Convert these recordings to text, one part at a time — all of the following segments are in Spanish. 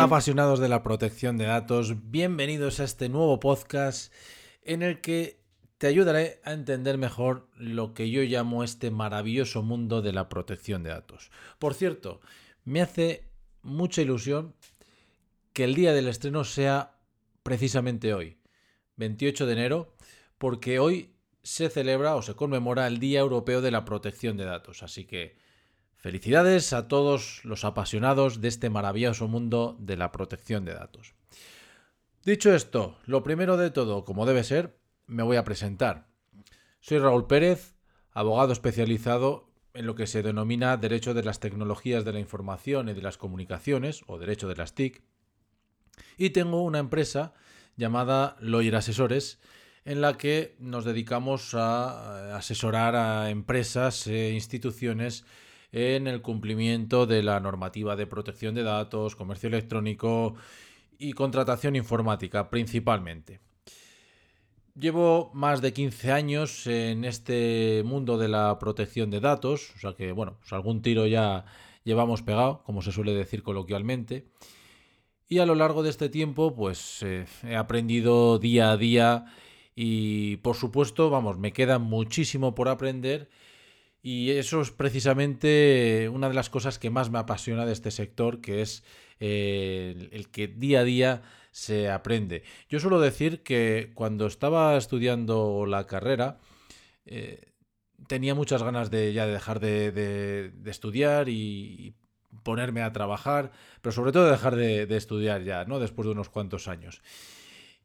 Hola apasionados de la protección de datos, bienvenidos a este nuevo podcast en el que te ayudaré a entender mejor lo que yo llamo este maravilloso mundo de la protección de datos. Por cierto, me hace mucha ilusión que el día del estreno sea precisamente hoy, 28 de enero, porque hoy se celebra o se conmemora el Día Europeo de la Protección de Datos. Así que felicidades a todos los apasionados de este maravilloso mundo de la protección de datos. Dicho esto, lo primero de todo, como debe ser, me voy a presentar. Soy Raúl Pérez, abogado especializado en lo que se denomina Derecho de las Tecnologías de la Información y de las Comunicaciones, o Derecho de las TIC, y tengo una empresa llamada Lawyer Asesores, en la que nos dedicamos a asesorar a empresas e instituciones en el cumplimiento de la normativa de protección de datos, comercio electrónico y contratación informática principalmente. Llevo más de 15 años en este mundo de la protección de datos, o sea que, bueno, pues algún tiro ya llevamos pegado, como se suele decir coloquialmente. Y a lo largo de este tiempo, pues eh, he aprendido día a día y, por supuesto, vamos, me queda muchísimo por aprender. Y eso es precisamente una de las cosas que más me apasiona de este sector, que es eh, el que día a día se aprende. Yo suelo decir que cuando estaba estudiando la carrera, eh, tenía muchas ganas de ya de dejar de, estudiar y, ponerme a trabajar, pero sobre todo de dejar de, estudiar ya, ¿no? Después de unos cuantos años.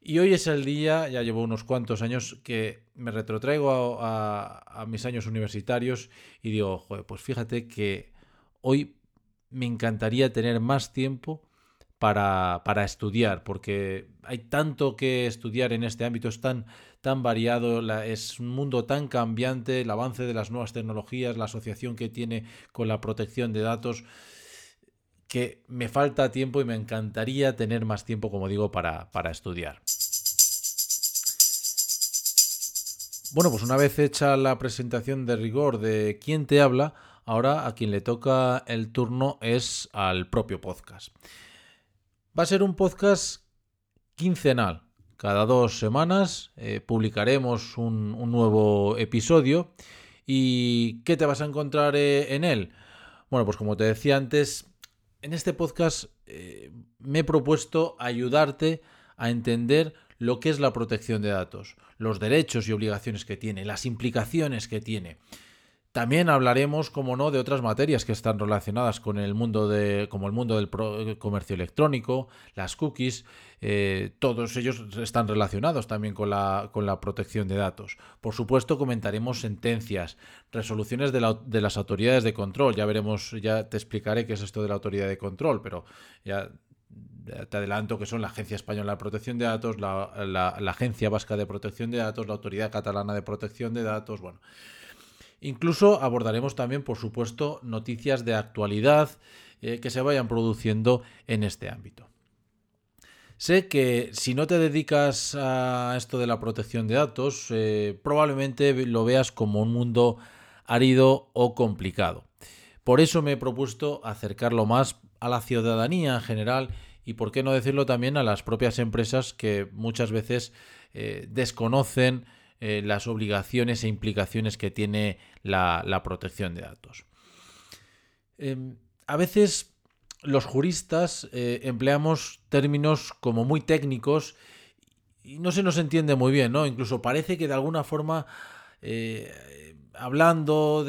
Y hoy es el día, ya llevo unos cuantos años, que me retrotraigo a, mis años universitarios y digo, pues fíjate que hoy me encantaría tener más tiempo para, estudiar, porque hay tanto que estudiar en este ámbito, es tan, tan variado, es un mundo tan cambiante, el avance de las nuevas tecnologías, la asociación que tiene con la protección de datos, que me falta tiempo y me encantaría tener más tiempo, como digo, para, para estudiar. Bueno, pues una vez hecha la presentación de rigor de quién te habla, ahora a quien le toca el turno es al propio podcast. Va a ser un podcast quincenal. Cada dos semanas eh, publicaremos un, nuevo episodio. ¿Y qué te vas a encontrar eh, en él? Bueno, pues como te decía antes, en este podcast eh, me he propuesto ayudarte a entender lo que es la protección de datos, los derechos y obligaciones que tiene, las implicaciones que tiene. También hablaremos, como no, de otras materias que están relacionadas con el mundo de, como el mundo del eh, comercio electrónico, las cookies, eh, todos ellos están relacionados también con la, con la, protección de datos. Por supuesto, comentaremos sentencias, resoluciones de, de, las autoridades de control. Ya veremos, ya te explicaré qué es esto de la autoridad de control, pero ya te adelanto que son la Agencia Española de Protección de Datos, la, Agencia Vasca de Protección de Datos, la Autoridad Catalana de Protección de Datos, bueno. Incluso abordaremos también, por supuesto, noticias de actualidad eh, que se vayan produciendo en este ámbito. Sé que si no te dedicas a esto de la protección de datos, eh, probablemente lo veas como un mundo árido o complicado. Por eso me he propuesto acercarlo más a la ciudadanía en general y, por qué no decirlo también, a las propias empresas que muchas veces eh, desconocen eh, las obligaciones e implicaciones que tiene la, protección de datos. Em, a veces los juristas eh, empleamos términos como muy técnicos y no se nos entiende muy bien, ¿no? Incluso parece que de alguna forma, hablando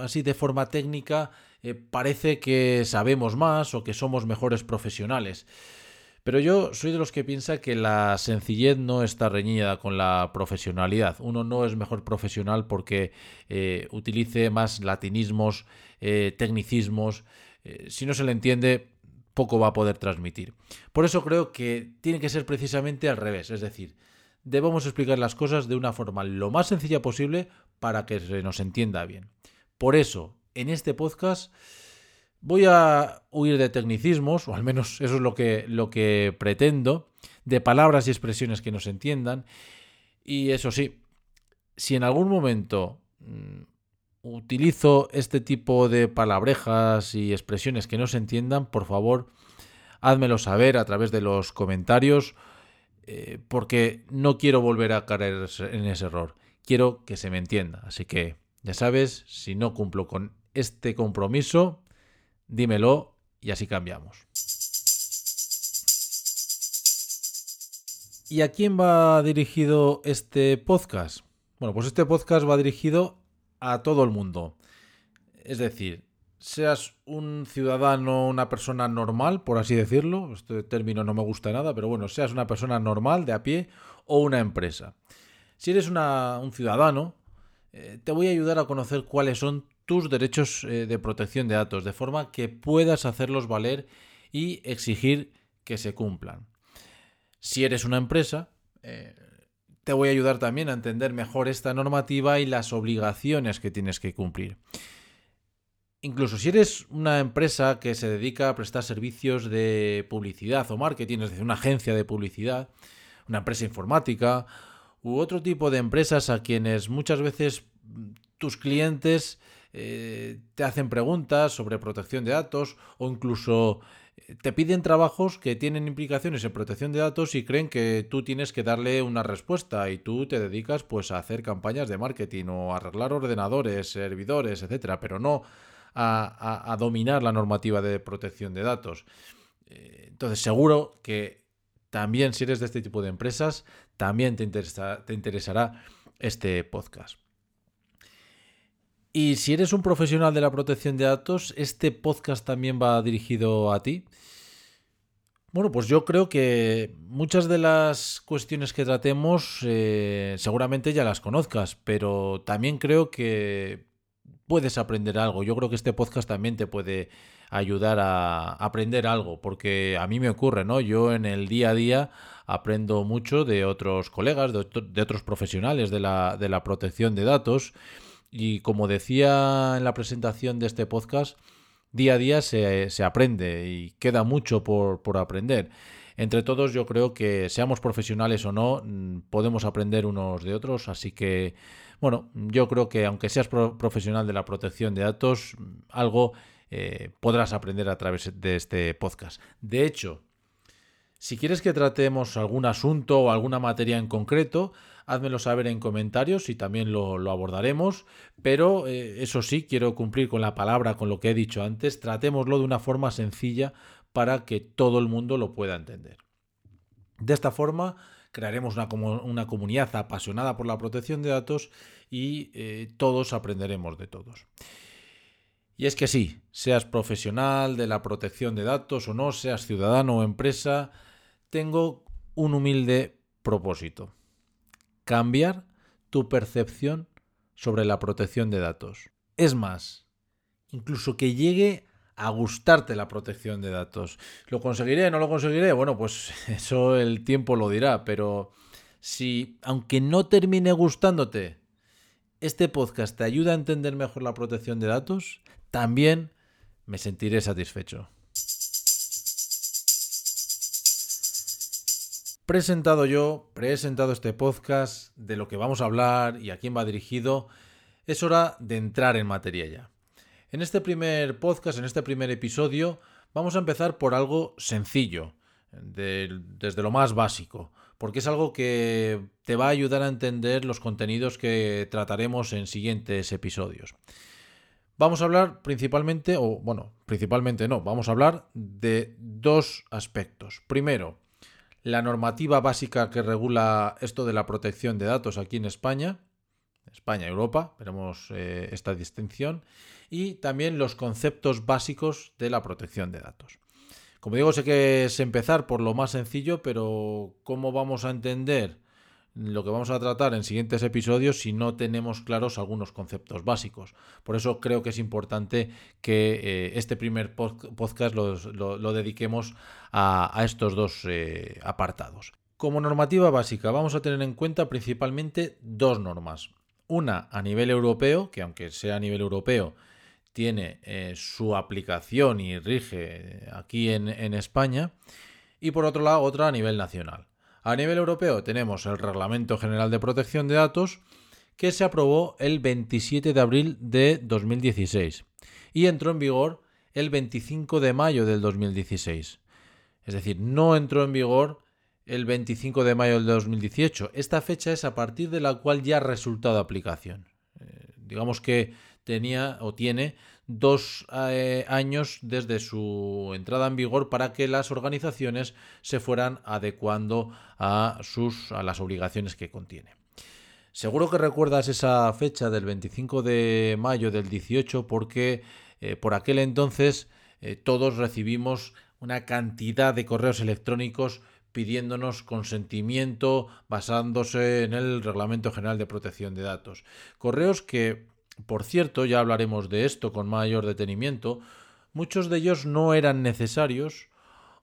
así de forma técnica, parece que sabemos más o que somos mejores profesionales. Pero yo soy de los que piensa que la sencillez no está reñida con la profesionalidad. Uno no es mejor profesional porque eh, utilice más latinismos, eh, tecnicismos. Eh, si no se le entiende, poco va a poder transmitir. Por eso creo que tiene que ser precisamente al revés. Es decir, debemos explicar las cosas de una forma lo más sencilla posible para que se nos entienda bien. Por eso, en este podcast Voy a huir de tecnicismos, o al menos eso es lo que, lo que pretendo, de palabras y expresiones que nos entiendan. Y eso sí, si en algún momento mm, utilizo este tipo de palabrejas y expresiones que no se entiendan, por favor, házmelo saber a través de los comentarios, eh, porque no quiero volver a caer en ese error. Quiero que se me entienda. Así que, ya sabes, si no cumplo con este compromiso, dímelo y así cambiamos. ¿Y a quién va dirigido este podcast? Bueno, pues este podcast va dirigido a todo el mundo. Es decir, seas un ciudadano, una persona normal, por así decirlo, este término no me gusta nada, pero bueno, seas una persona normal de a pie o una empresa. Si eres un ciudadano, eh, te voy a ayudar a conocer cuáles son tus derechos eh, de protección de datos, de forma que puedas hacerlos valer y exigir que se cumplan. Si eres una empresa, eh, te voy a ayudar también a entender mejor esta normativa y las obligaciones que tienes que cumplir. Incluso si eres una empresa que se dedica a prestar servicios de publicidad o marketing, es decir, una agencia de publicidad, una empresa informática u otro tipo de empresas a quienes muchas veces tus clientes eh, te hacen preguntas sobre protección de datos o incluso eh, te piden trabajos que tienen implicaciones en protección de datos y creen que tú tienes que darle una respuesta y tú te dedicas pues a hacer campañas de marketing o arreglar ordenadores, servidores, etcétera, pero no a, dominar la normativa de protección de datos. Eh, entonces seguro que también si eres de este tipo de empresas, también te, te interesará este podcast. Y si eres un profesional de la protección de datos, este podcast también va dirigido a ti. Bueno, pues yo creo que muchas de las cuestiones que tratemos eh, seguramente ya las conozcas, pero también creo que puedes aprender algo. Yo creo que este podcast también te puede ayudar a aprender algo, porque a mí me ocurre, ¿no? Yo en el día a día aprendo mucho de otros colegas, de, otros profesionales de la, de la protección de datos y como decía en la presentación de este podcast, día a día se, aprende y queda mucho por, aprender. Entre todos yo creo que seamos profesionales o no, mm, podemos aprender unos de otros, así que bueno, yo creo que aunque seas profesional de la protección de datos, algo eh, podrás aprender a través de este podcast. De hecho, si quieres que tratemos algún asunto o alguna materia en concreto, házmelo saber en comentarios y también lo, abordaremos. Pero eh, eso sí, quiero cumplir con la palabra, con lo que he dicho antes, tratémoslo de una forma sencilla para que todo el mundo lo pueda entender. De esta forma crearemos una, comunidad apasionada por la protección de datos y eh, todos aprenderemos de todos. Y es que sí, seas profesional de la protección de datos o no, seas ciudadano o empresa, tengo un humilde propósito cambiar tu percepción sobre la protección de datos. Es más, incluso que llegue a gustarte la protección de datos. ¿Lo conseguiré? ¿No lo conseguiré? Bueno, pues eso el tiempo lo dirá, pero si, aunque no termine gustándote, este podcast te ayuda a entender mejor la protección de datos, también me sentiré satisfecho. Presentado yo, presentado este podcast, de lo que vamos a hablar y a quién va dirigido, es hora de entrar en materia ya. En este primer podcast, en este primer episodio, vamos a empezar por algo sencillo, desde lo más básico, porque es algo que te va a ayudar a entender los contenidos que trataremos en siguientes episodios. Vamos a hablar principalmente, o bueno, principalmente no, vamos a hablar de dos aspectos. Primero, la normativa básica que regula esto de la protección de datos aquí en España, España Europa, veremos eh, esta distinción, y también los conceptos básicos de la protección de datos. Como digo, sé que es empezar por lo más sencillo, pero ¿cómo vamos a entender lo que vamos a tratar en siguientes episodios si no tenemos claros algunos conceptos básicos. Por eso creo que es importante que eh, este primer podcast lo, dediquemos a, estos dos eh, apartados. Como normativa básica vamos a tener en cuenta principalmente dos normas. Una a nivel europeo, que aunque sea a nivel europeo, tiene eh, su aplicación y rige aquí en España. Y por otro lado, otra a nivel nacional. A nivel europeo tenemos el Reglamento General de Protección de Datos que se aprobó el 27 de abril de 2016 y entró en vigor el 25 de mayo del 2016. Es decir, no entró en vigor el 25 de mayo del 2018. Esta fecha es a partir de la cual ya ha resultado aplicación. Eh, digamos que tenía o tiene dos eh, años desde su entrada en vigor para que las organizaciones se fueran adecuando a, sus, a las obligaciones que contiene. Seguro que recuerdas esa fecha del 25 de mayo del 18 porque eh, por aquel entonces todos recibimos una cantidad de correos electrónicos pidiéndonos consentimiento basándose en el Reglamento General de Protección de Datos. Correos que, por cierto, ya hablaremos de esto con mayor detenimiento, muchos de ellos no eran necesarios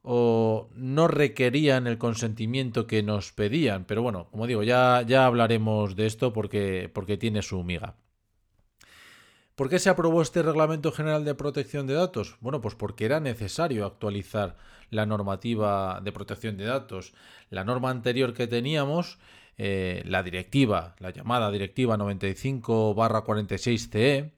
o no requerían el consentimiento que nos pedían. Pero bueno, como digo, ya, ya hablaremos de esto porque, porque tiene su miga. ¿Por qué se aprobó este Reglamento General de Protección de Datos? Bueno, pues porque era necesario actualizar la normativa de protección de datos. La norma anterior que teníamos, eh, la directiva, la llamada Directiva 95-46CE,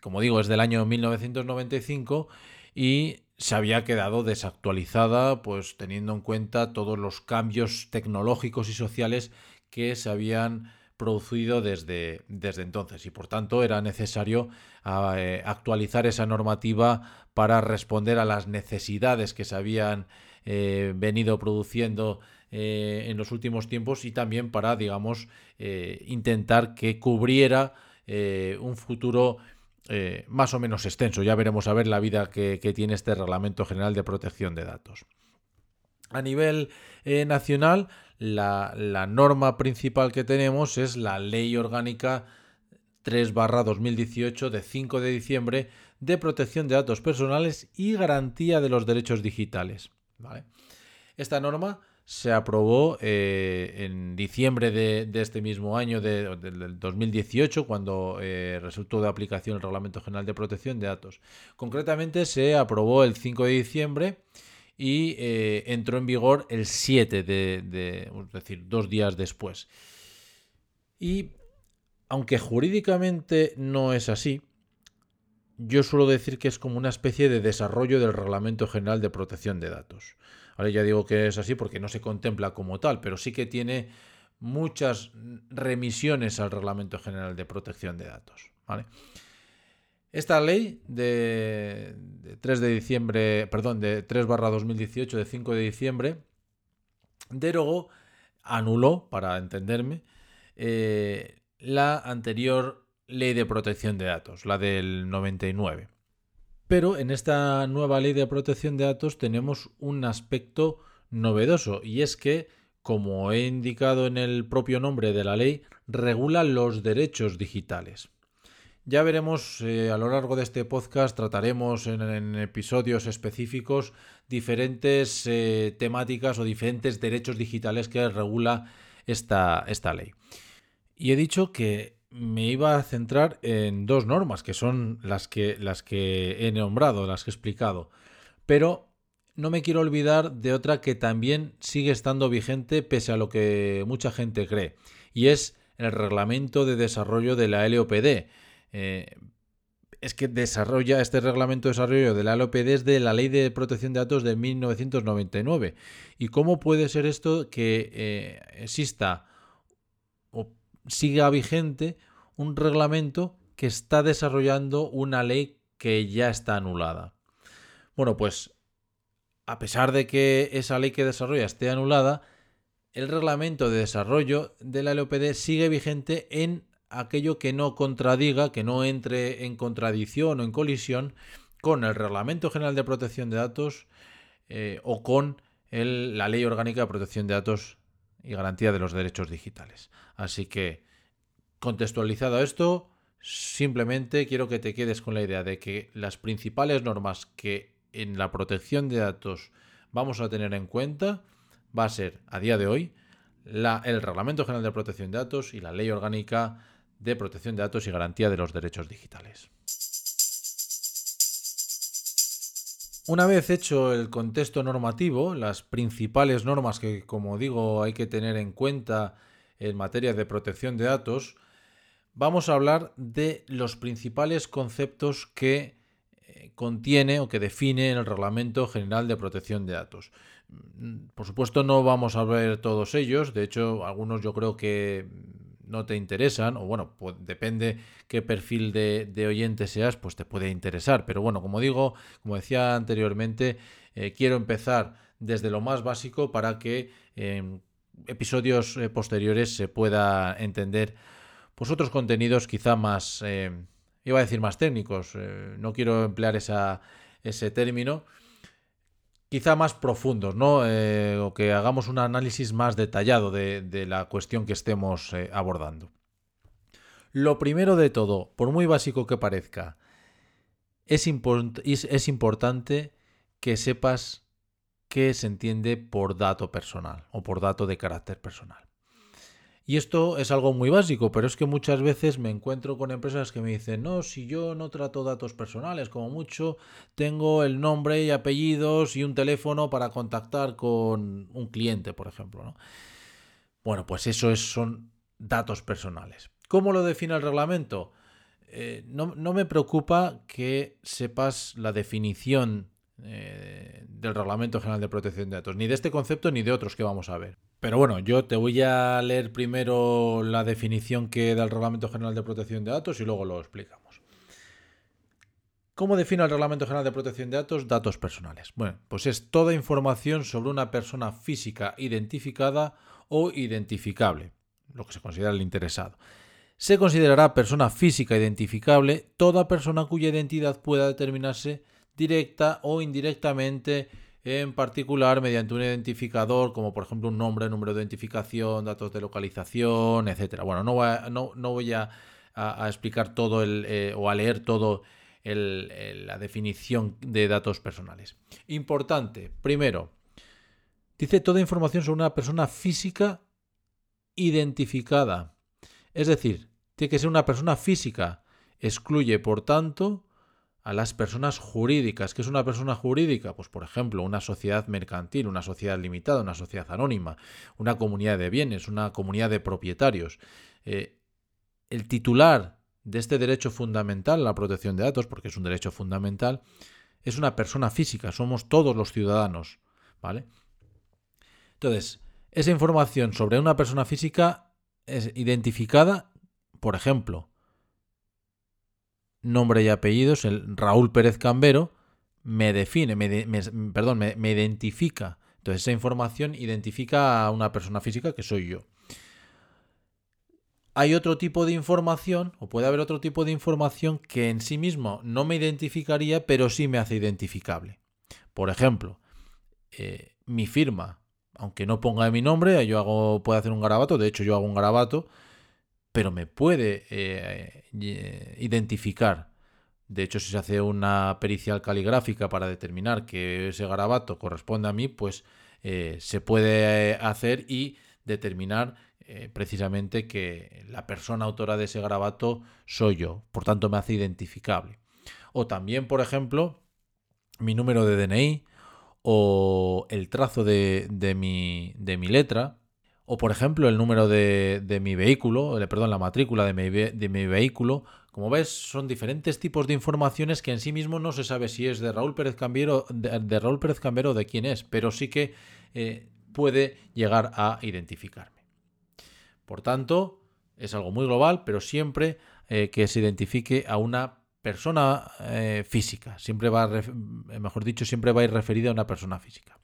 como digo, es del año 1995 y se había quedado desactualizada, pues teniendo en cuenta todos los cambios tecnológicos y sociales que se habían producido desde, desde entonces. Y por tanto era necesario ah, eh, actualizar esa normativa para responder a las necesidades que se habían eh, venido produciendo eh, en los últimos tiempos y también para, digamos, intentar que cubriera un futuro más o menos extenso. Ya veremos a ver la vida que, tiene este Reglamento General de Protección de Datos. A nivel nacional, la, norma principal que tenemos es la Ley Orgánica 3 2018 de 5 de diciembre de protección de datos personales y garantía de los derechos digitales. Esta norma se aprobó eh, en diciembre de, este mismo año, del 2018, cuando eh, resultó de aplicación el Reglamento General de Protección de Datos. Concretamente se aprobó el 5 de diciembre y eh, entró en vigor el 7 de, es decir, dos días después. Y aunque jurídicamente no es así, yo suelo decir que es como una especie de desarrollo del Reglamento General de Protección de Datos. Ya digo que es así porque no se contempla como tal, pero sí que tiene muchas remisiones al Reglamento General de Protección de Datos. Esta ley de, 3 de diciembre, perdón, de 3 barra 2018 de 5 de diciembre, derogó, anuló, para entenderme, eh, la anterior ley de protección de datos, la del 99. Pero en esta nueva ley de protección de datos tenemos un aspecto novedoso y es que, como he indicado en el propio nombre de la ley, regula los derechos digitales. Ya veremos eh, a lo largo de este podcast, trataremos en, episodios específicos diferentes eh, temáticas o diferentes derechos digitales que regula esta, esta ley. Y he dicho que me iba a centrar en dos normas, que son las que, las que he nombrado, las que he explicado. Pero no me quiero olvidar de otra que también sigue estando vigente pese a lo que mucha gente cree, y es el reglamento de desarrollo de la LOPD eh, es que desarrolla este reglamento de desarrollo de la LOP desde la Ley de Protección de Datos de 1999. ¿Y cómo puede ser esto que eh, exista siga vigente un reglamento que está desarrollando una ley que ya está anulada? Bueno, pues a pesar de que esa ley que desarrolla esté anulada, el reglamento de desarrollo de la LOPD sigue vigente en aquello que no contradiga, que no entre en contradicción o en colisión con el Reglamento General de Protección de Datos eh, o con la Ley Orgánica de Protección de Datos y Garantía de los Derechos Digitales. Así que, contextualizado esto, simplemente quiero que te quedes con la idea de que las principales normas que en la protección de datos vamos a tener en cuenta va a ser, a día de hoy, el Reglamento General de Protección de Datos y la Ley Orgánica de protección de datos y garantía de los derechos digitales. Una vez hecho el contexto normativo, las principales normas que, como digo, hay que tener en cuenta en materia de protección de datos, vamos a hablar de los principales conceptos que eh, contiene o que define el Reglamento General de Protección de Datos. Mm, por supuesto no vamos a ver todos ellos, de hecho algunos yo creo que no te interesan, o bueno, pues depende qué perfil de, oyente seas, pues te puede interesar. Pero bueno, como digo, como decía anteriormente, eh, quiero empezar desde lo más básico para que en episodios eh, posteriores se pueda entender pues otros contenidos quizá más, eh, iba a decir más técnicos, no quiero emplear ese término, quizá más profundos, ¿no? Eh, o que hagamos un análisis más detallado de, la cuestión que estemos eh, abordando. Lo primero de todo, por muy básico que parezca, es, es importante que sepas qué se entiende por dato personal o por dato de carácter personal. Y esto es algo muy básico, pero es que muchas veces me encuentro con empresas que me dicen, no, si yo no trato datos personales, como mucho, tengo el nombre y apellidos y un teléfono para contactar con un cliente, por ejemplo. Bueno, pues eso es, son datos personales. ¿Cómo lo define el reglamento? Eh, no, me preocupa que sepas la definición eh, del Reglamento General de Protección de Datos, ni de este concepto ni de otros que vamos a ver. Pero bueno, yo te voy a leer primero la definición que da el Reglamento General de Protección de Datos y luego lo explicamos. ¿Cómo define el Reglamento General de Protección de Datos datos personales? Bueno, pues es toda información sobre una persona física identificada o identificable, lo que se considera el interesado. Se considerará persona física identificable toda persona cuya identidad pueda determinarse directa o indirectamente en particular mediante un identificador como por ejemplo un nombre, número de identificación, datos de localización, etcétera. Bueno, no, no, voy a, explicar todo el, eh, o a leer todo la definición de datos personales. Importante, primero, dice toda información sobre una persona física identificada. Es decir, tiene que ser una persona física. Excluye, por tanto, a las personas jurídicas. ¿Qué es una persona jurídica? Pues por ejemplo, una sociedad mercantil, una sociedad limitada, una sociedad anónima, una comunidad de bienes, una comunidad de propietarios. Eh, el titular de este derecho fundamental, la protección de datos, porque es un derecho fundamental, es una persona física, somos todos los ciudadanos, ¿vale? Entonces, esa información sobre una persona física es identificada, por ejemplo, nombre y apellidos, el Raúl Pérez Cambero, me define, me, perdón, me, identifica. Entonces esa información identifica a una persona física que soy yo. Hay otro tipo de información, o puede haber otro tipo de información que en sí mismo no me identificaría, pero sí me hace identificable. Por ejemplo, eh, mi firma, aunque no ponga mi nombre, yo hago, puedo hacer un garabato, de hecho yo hago un garabato, pero me puede eh, eh, identificar. De hecho, si se hace una pericial caligráfica para determinar que ese garabato corresponde a mí, pues eh, se puede hacer y determinar precisamente que la persona autora de ese garabato soy yo. Por tanto, me hace identificable. O también, por ejemplo, mi número de DNI o el trazo de, mi, de mi letra o por ejemplo el número de, mi vehículo, perdón, la matrícula de mi, vehículo. Como ves, son diferentes tipos de informaciones que en sí mismo no se sabe si es de Raúl Pérez Cambero, de, Raúl Pérez Cambero o de quién es, pero sí que eh, puede llegar a identificarme. Por tanto, es algo muy global, pero siempre eh, que se identifique a una persona eh, física. Siempre va, mejor dicho, siempre va a ir referida a una persona física.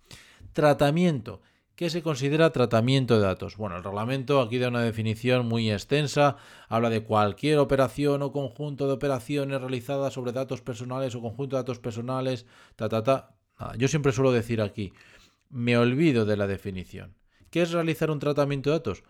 Tratamiento ¿Qué se considera tratamiento de datos? Bueno, el reglamento aquí da una definición muy extensa, habla de cualquier operación o conjunto de operaciones realizadas sobre datos personales o conjunto de datos personales, ta, ta, ta. yo siempre suelo decir aquí, me olvido de la definición. ¿Qué es realizar un tratamiento de datos?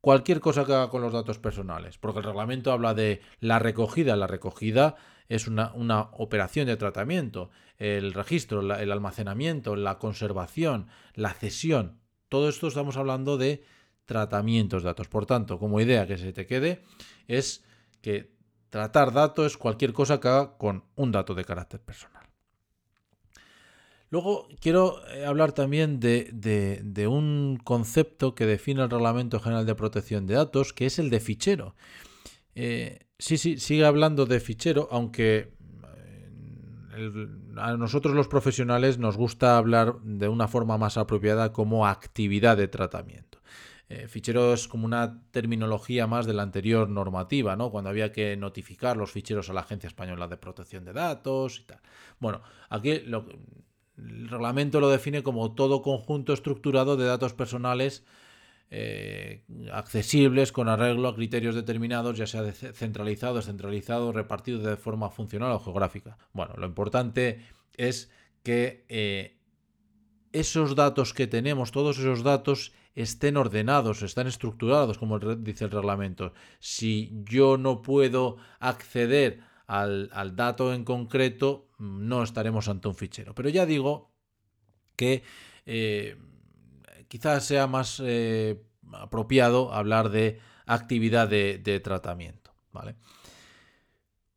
Cualquier cosa que haga con los datos personales, porque el reglamento habla de la recogida. La recogida es una, una operación de tratamiento, el registro, el almacenamiento, la conservación, la cesión. Todo esto estamos hablando de tratamientos de datos. Por tanto, como idea que se te quede, es que tratar datos es cualquier cosa que haga con un dato de carácter personal. Luego quiero eh, hablar también de, un concepto que define el Reglamento General de Protección de Datos, que es el de fichero. Eh, sí, sí, sigue hablando de fichero, aunque a nosotros los profesionales nos gusta hablar de una forma más apropiada como actividad de tratamiento. Eh, fichero es como una terminología más de la anterior normativa, ¿no? Cuando había que notificar los ficheros a la Agencia Española de Protección de Datos y tal. Bueno, aquí el reglamento lo define como todo conjunto estructurado de datos personales eh, accesibles con arreglo a criterios determinados, ya sea centralizado, descentralizado, repartido de forma funcional o geográfica. Bueno, lo importante es que eh, esos datos que tenemos, todos esos datos, estén ordenados, están estructurados, como dice el reglamento. Si yo no puedo acceder al, dato en concreto, no estaremos ante un fichero. Pero ya digo que eh, quizás sea más eh, apropiado hablar de actividad de, tratamiento. ¿vale?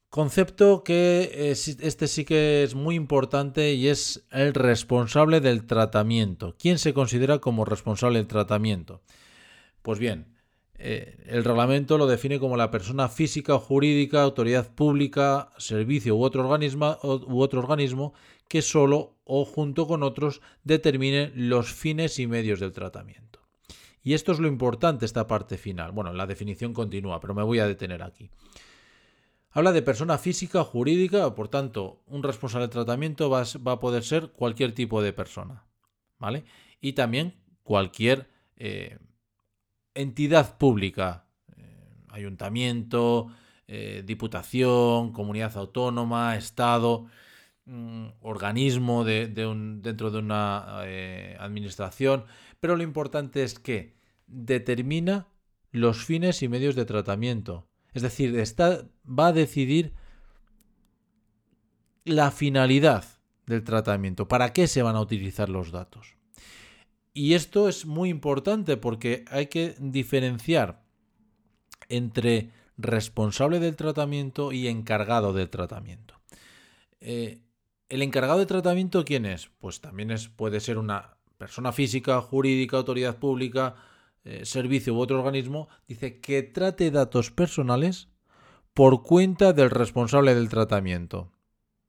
Concepto que este sí que es muy importante y es el responsable del tratamiento. ¿Quién se considera como responsable del tratamiento? Pues bien, eh, el reglamento lo define como la persona física o jurídica, autoridad pública, servicio u otro organismo, u otro organismo que solo o junto con otros determine los fines y medios del tratamiento. Y esto es lo importante, esta parte final. Bueno, la definición continúa, pero me voy a detener aquí. Habla de persona física o jurídica, por tanto, un responsable de tratamiento va, a poder ser cualquier tipo de persona, ¿vale? Y también cualquier eh, entidad pública, eh, ayuntamiento, eh, diputación, comunidad autónoma, Estado. Mm, organismo de, dentro de una eh, administración, pero lo importante es que determina los fines y medios de tratamiento. Es decir, va a decidir la finalidad del tratamiento, para qué se van a utilizar los datos. Y esto es muy importante porque hay que diferenciar entre responsable del tratamiento y encargado del tratamiento. Eh, ¿El encargado de tratamiento quién es? Pues también es, puede ser una persona física, jurídica, autoridad pública, eh, servicio u otro organismo. Dice que trate datos personales por cuenta del responsable del tratamiento.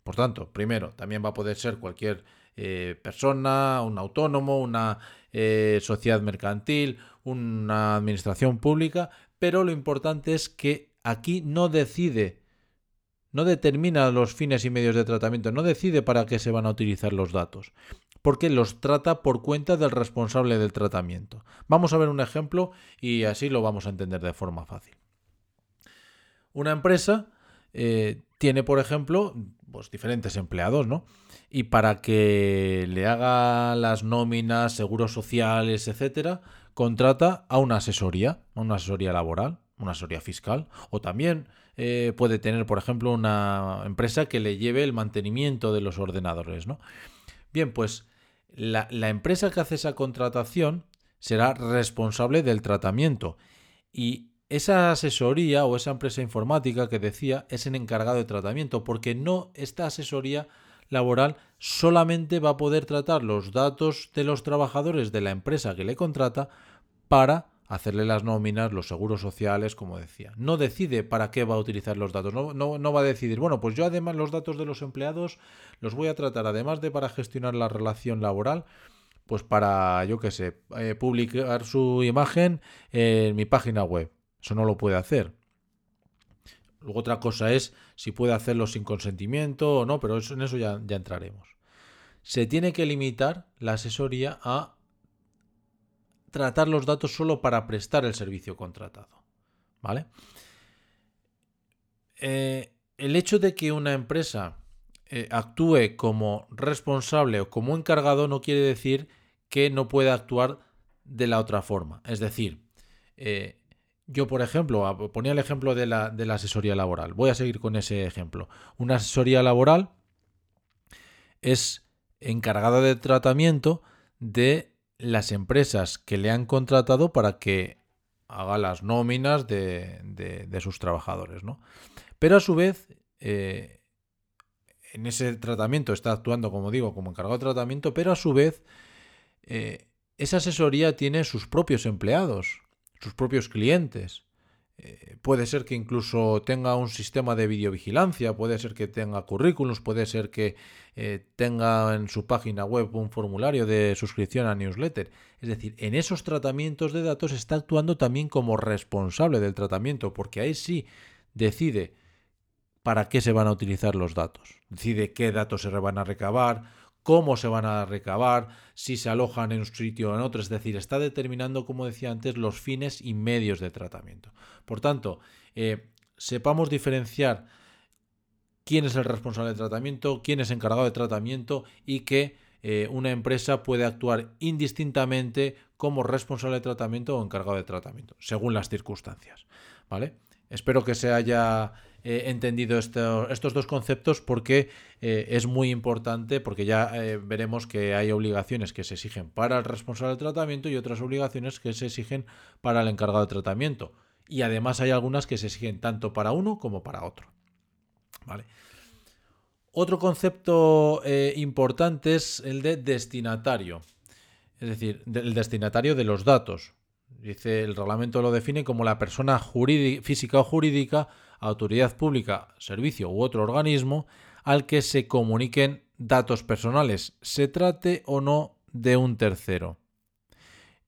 Por tanto, primero, también va a poder ser cualquier eh, persona, un autónomo, una eh, sociedad mercantil, una administración pública, pero lo importante es que aquí no decide no determina los fines y medios de tratamiento, no decide para qué se van a utilizar los datos, porque los trata por cuenta del responsable del tratamiento. Vamos a ver un ejemplo y así lo vamos a entender de forma fácil. Una empresa eh, tiene, por ejemplo, pues, diferentes empleados, ¿no? Y para que le haga las nóminas, seguros sociales, etcétera, contrata a una asesoría, a una asesoría laboral, una asesoría fiscal, o también eh, puede tener, por ejemplo, una empresa que le lleve el mantenimiento de los ordenadores, ¿no? Bien, pues la, empresa que hace esa contratación será responsable del tratamiento y esa asesoría o esa empresa informática que decía es el encargado de tratamiento, porque no esta asesoría laboral solamente va a poder tratar los datos de los trabajadores de la empresa que le contrata para hacerle las nóminas, los seguros sociales, como decía. No decide para qué va a utilizar los datos. No, no, va a decidir, bueno, pues yo además los datos de los empleados los voy a tratar, además de para gestionar la relación laboral, pues para, yo qué sé, eh, publicar su imagen en mi página web. Eso no lo puede hacer. Luego otra cosa es si puede hacerlo sin consentimiento o no, pero eso, en eso ya, ya entraremos. Se tiene que limitar la asesoría a tratar los datos solo para prestar el servicio contratado. ¿Vale? Eh, el hecho de que una empresa eh, actúe como responsable o como encargado no quiere decir que no pueda actuar de la otra forma. Es decir, eh, yo, por ejemplo, ponía el ejemplo de la, asesoría laboral. Voy a seguir con ese ejemplo. Una asesoría laboral es encargada de tratamiento de las empresas que le han contratado para que haga las nóminas de, sus trabajadores. ¿no? Pero a su vez, eh, en ese tratamiento está actuando, como digo, como encargado de tratamiento, pero a su vez, eh, esa asesoría tiene sus propios empleados, sus propios clientes. eh, puede ser que incluso tenga un sistema de videovigilancia, puede ser que tenga currículums, puede ser que eh, tenga en su página web un formulario de suscripción a newsletter. Es decir, en esos tratamientos de datos está actuando también como responsable del tratamiento, porque ahí sí decide para qué se van a utilizar los datos, decide qué datos se van a recabar, cómo se van a recabar, si se alojan en un sitio o en otro, es decir, está determinando, como decía antes, los fines y medios de tratamiento. Por tanto, eh, sepamos diferenciar quién es el responsable de tratamiento, quién es encargado de tratamiento y que eh, una empresa puede actuar indistintamente como responsable de tratamiento o encargado de tratamiento, según las circunstancias. ¿Vale? Espero que se haya eh, entendido estos dos conceptos porque eh, es muy importante, porque ya eh, veremos que hay obligaciones que se exigen para el responsable del tratamiento y otras obligaciones que se exigen para el encargado de tratamiento. Y además hay algunas que se exigen tanto para uno como para otro. ¿Vale? Otro concepto importante es el de destinatario, es decir, el destinatario de los datos. Dice, el reglamento lo define como la persona física o jurídica autoridad pública, servicio u otro organismo al que se comuniquen datos personales, se trate o no de un tercero.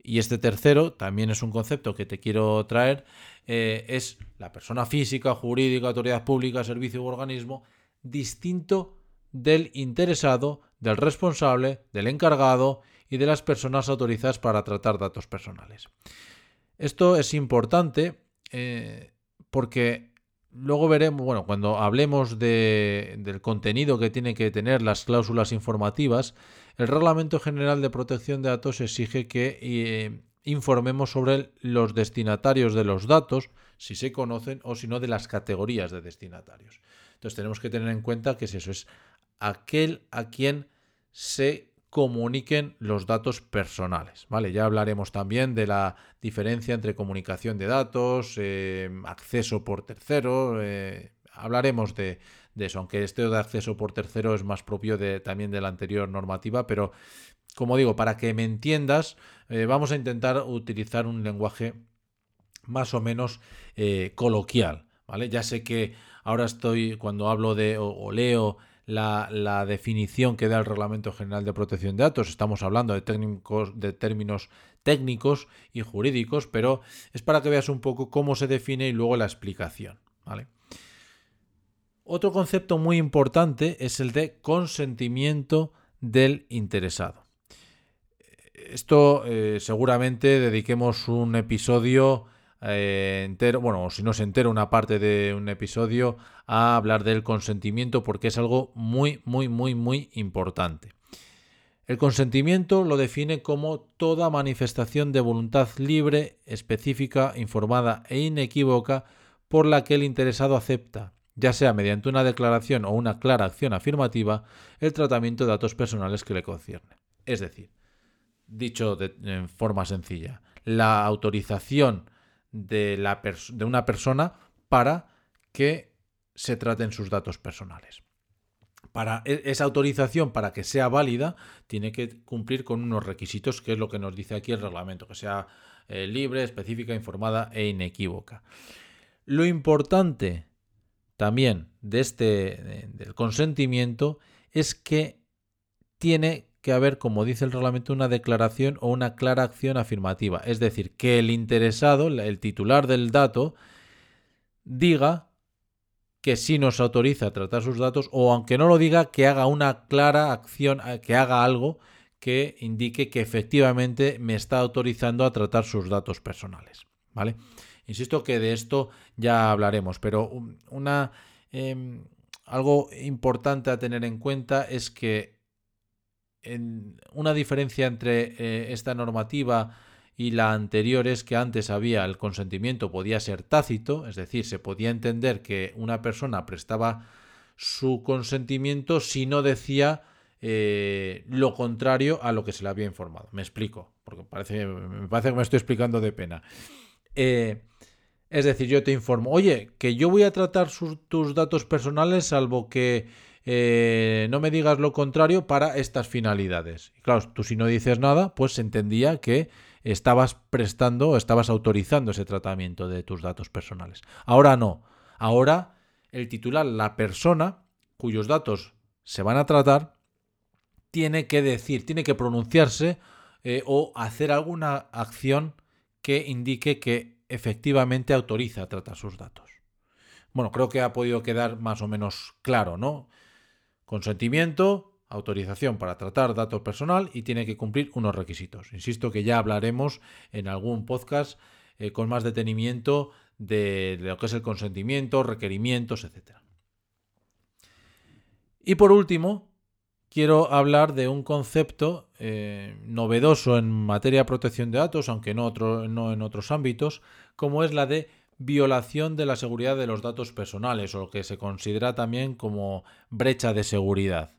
Y este tercero también es un concepto que te quiero traer, eh, es la persona física, jurídica, autoridad pública, servicio u organismo, distinto del interesado, del responsable, del encargado y de las personas autorizadas para tratar datos personales. Esto es importante eh, porque Luego veremos, bueno, cuando hablemos del contenido que tienen que tener las cláusulas informativas, el Reglamento General de Protección de Datos exige que eh, informemos sobre los destinatarios de los datos, si se conocen o si no de las categorías de destinatarios. Entonces tenemos que tener en cuenta que eso es aquel a quien se comuniquen los datos personales. ¿vale? Ya hablaremos también de la diferencia entre comunicación de datos, eh, acceso por tercero. Eh, hablaremos de, eso, aunque este de acceso por tercero es más propio de, también de la anterior normativa, pero como digo, para que me entiendas, eh, vamos a intentar utilizar un lenguaje más o menos coloquial. ¿vale? Ya sé que ahora estoy, cuando hablo de o leo la, definición que da el Reglamento General de Protección de Datos. Estamos hablando de, términos técnicos y jurídicos, pero es para que veas un poco cómo se define y luego la explicación. ¿vale? Otro concepto muy importante es el de consentimiento del interesado. Esto eh, seguramente dediquemos un episodio eh, entero, bueno, si no se entera una parte de un episodio a hablar del consentimiento porque es algo muy, muy, muy, muy importante. El consentimiento lo define como toda manifestación de voluntad libre, específica, informada e inequívoca por la que el interesado acepta, ya sea mediante una declaración o una clara acción afirmativa, el tratamiento de datos personales que le concierne. Es decir, dicho de, en forma sencilla, la autorización de, una persona para que se traten sus datos personales. Para e, esa autorización, para que sea válida, tiene que cumplir con unos requisitos, que es lo que nos dice aquí el reglamento, que sea eh, libre, específica, informada e inequívoca. Lo importante también de este del consentimiento es que tiene que haber, como dice el reglamento, una declaración o una clara acción afirmativa. Es decir, que el interesado, el titular del dato, diga que sí nos autoriza a tratar sus datos o aunque no lo diga, que haga una clara acción, eh, que haga algo que indique que efectivamente me está autorizando a tratar sus datos personales. ¿Vale? Insisto que de esto ya hablaremos, pero una, em, algo importante a tener en cuenta es que una diferencia entre eh, esta normativa y la anterior es que antes había el consentimiento podía ser tácito, es decir, se podía entender que una persona prestaba su consentimiento si no decía eh, lo contrario a lo que se le había informado. Me explico, porque parece, me parece que me estoy explicando de pena. Eh, es decir, yo te informo, oye, que yo voy a tratar tus datos personales salvo que eh, no me digas lo contrario para estas finalidades. Y claro, tú si no dices nada, pues se entendía que estabas prestando, estabas autorizando ese tratamiento de tus datos personales. Ahora no. Ahora el titular, la persona cuyos datos se van a tratar, tiene que decir, tiene que pronunciarse eh, o hacer alguna acción que indique que efectivamente autoriza a tratar sus datos. Bueno, creo que ha podido quedar más o menos claro, ¿no? Consentimiento, autorización para tratar datos personal y tiene que cumplir unos requisitos. Insisto que ya hablaremos en algún podcast eh, con más detenimiento de, lo que es el consentimiento, requerimientos, etc. Y por último, quiero hablar de un concepto eh, novedoso en materia de protección de datos, aunque no, no en otros ámbitos, como es la de violación de la seguridad de los datos personales, o lo que se considera también como brecha de seguridad.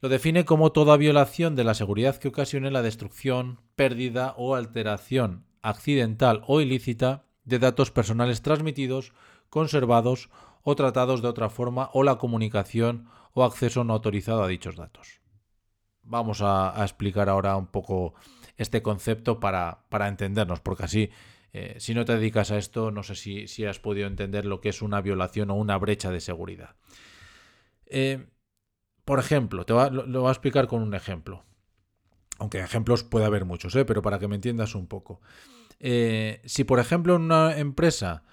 Lo define como toda violación de la seguridad que ocasione la destrucción, pérdida o alteración accidental o ilícita de datos personales transmitidos, conservados o tratados de otra forma o la comunicación o acceso no autorizado a dichos datos. Vamos a, explicar ahora un poco este concepto para, entendernos, porque así, eh, si no te dedicas a esto, no sé si, has podido entender lo que es una violación o una brecha de seguridad. Eh, por ejemplo, te lo, voy a explicar con un ejemplo. Aunque ejemplos puede haber muchos, ¿eh? pero para que me entiendas un poco. Si, por ejemplo, en una empresa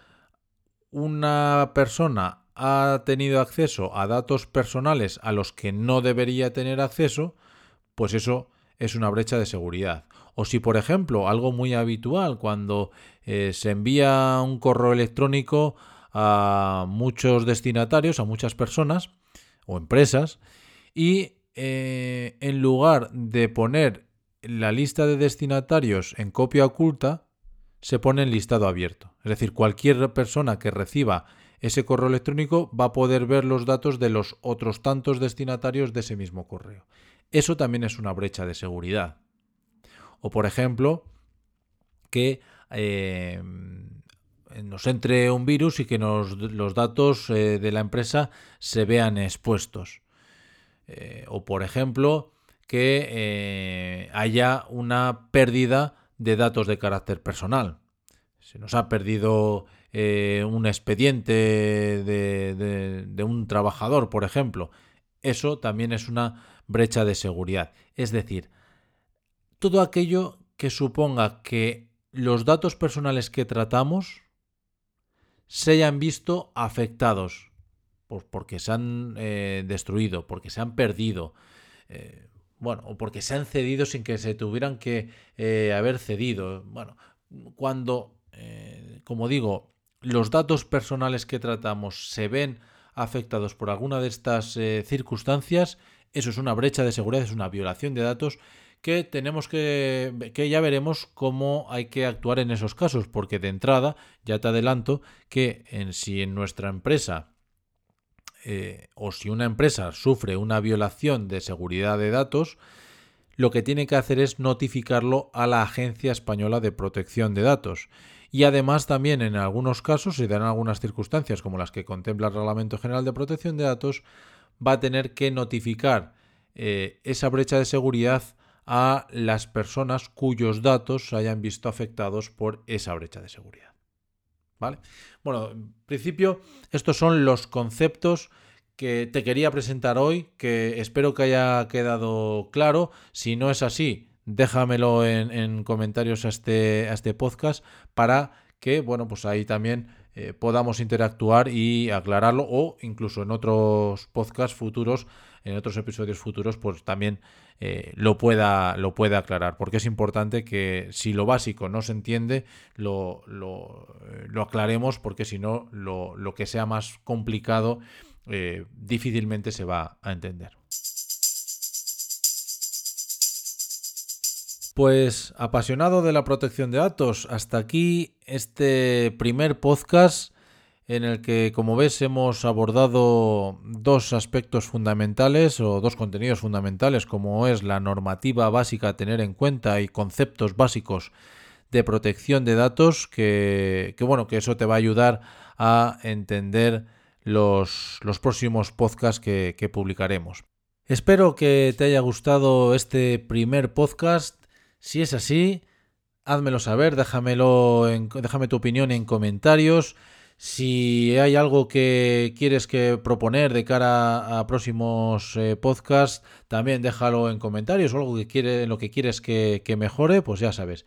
una persona ha tenido acceso a datos personales a los que no debería tener acceso, pues eso es una brecha de seguridad. O si, por ejemplo, algo muy habitual, cuando eh, se envía un correo electrónico a muchos destinatarios, a muchas personas o empresas, y eh, en lugar de poner la lista de destinatarios en copia oculta, se pone en listado abierto. Es decir, cualquier persona que reciba ese correo electrónico va a poder ver los datos de los otros tantos destinatarios de ese mismo correo. Eso también es una brecha de seguridad. O por ejemplo, que eh, nos entre un virus y que los datos eh, de la empresa se vean expuestos. Eh, o por ejemplo, que haya una pérdida de datos de carácter personal. Se nos ha perdido un expediente de, un trabajador, por ejemplo. Eso también es una brecha de seguridad. Es decir, todo aquello que suponga que los datos personales que tratamos se hayan visto afectados porque se han eh, destruido, porque se han perdido, eh, bueno, o porque se han cedido sin que se tuvieran que eh, haber cedido. Bueno, cuando, como digo, los datos personales que tratamos se ven afectados por alguna de estas circunstancias, eso es una brecha de seguridad, es una violación de datos que tenemos que, que ya veremos cómo hay que actuar en esos casos, porque de entrada ya te adelanto que en, si en nuestra empresa eh, o si una empresa sufre una violación de seguridad de datos, lo que tiene que hacer es notificarlo a la Agencia Española de Protección de Datos. Y además también en algunos casos, y dan algunas circunstancias como las que contempla el Reglamento General de Protección de Datos, va a tener que notificar eh, esa brecha de seguridad a las personas cuyos datos se hayan visto afectados por esa brecha de seguridad. ¿Vale? Bueno, en principio estos son los conceptos que te quería presentar hoy, que espero que haya quedado claro. Si no es así, déjamelo en, comentarios a este, a este podcast para que, bueno, pues ahí también eh, podamos interactuar y aclararlo o incluso en otros podcasts futuros, en otros episodios futuros, pues también eh, lo, pueda, lo pueda aclarar, porque es importante que si lo básico no se entiende, lo, lo, eh, aclaremos, porque si no, lo, lo, que sea más complicado eh, difícilmente se va a entender. Pues apasionado de la protección de datos, hasta aquí este primer podcast en el que, como ves, hemos abordado dos aspectos fundamentales o dos contenidos fundamentales, como es la normativa básica a tener en cuenta y conceptos básicos de protección de datos, que, bueno, que eso te va a ayudar a entender los, próximos podcasts que, publicaremos. Espero que te haya gustado este primer podcast Si es así, házmelo saber, déjamelo déjame tu opinión en comentarios. Si hay algo que quieres que proponer de cara a próximos eh, podcasts, también déjalo en comentarios o algo que quiere, lo que quieres que, mejore, pues ya sabes.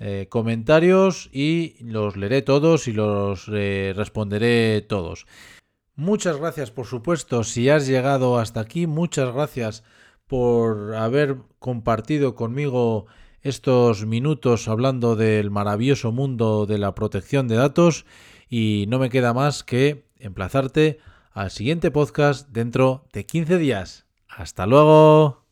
Eh, comentarios y los leeré todos y los eh, responderé todos. Muchas gracias, por supuesto, si has llegado hasta aquí. Muchas gracias por haber compartido conmigo estos minutos hablando del maravilloso mundo de la protección de datos y no me queda más que emplazarte al siguiente podcast dentro de 15 días. Hasta luego.